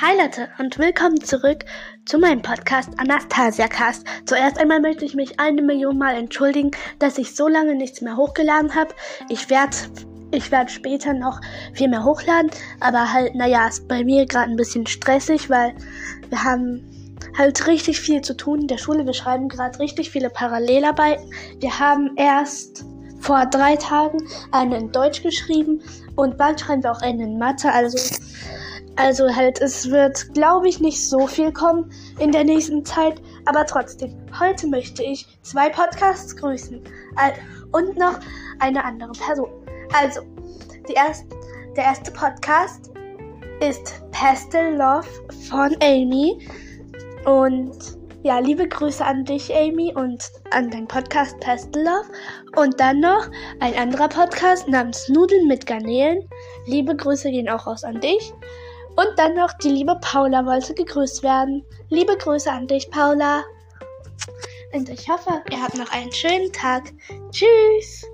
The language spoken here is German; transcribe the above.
Hi Leute und willkommen zurück zu meinem Podcast Anastasia Cast. Zuerst einmal möchte ich mich eine Million Mal entschuldigen, dass ich so lange nichts mehr hochgeladen habe. Ich werde ich werde später noch viel mehr hochladen, aber halt, naja, ist bei mir gerade ein bisschen stressig, weil wir haben halt richtig viel zu tun in der Schule. Wir schreiben gerade richtig viele Parallelarbeiten. Wir haben erst vor drei Tagen eine in Deutsch geschrieben und bald schreiben wir auch eine in Mathe. Also also halt, es wird, glaube ich, nicht so viel kommen in der nächsten Zeit. Aber trotzdem, heute möchte ich zwei Podcasts grüßen. Und noch eine andere Person. Also, erst, der erste Podcast ist Pastel Love von Amy. Und ja, liebe Grüße an dich, Amy, und an deinen Podcast Pastel Love. Und dann noch ein anderer Podcast namens Nudeln mit Garnelen. Liebe Grüße gehen auch raus an dich. Und dann noch die liebe Paula wollte gegrüßt werden. Liebe Grüße an dich, Paula. Und ich hoffe, ihr habt noch einen schönen Tag. Tschüss.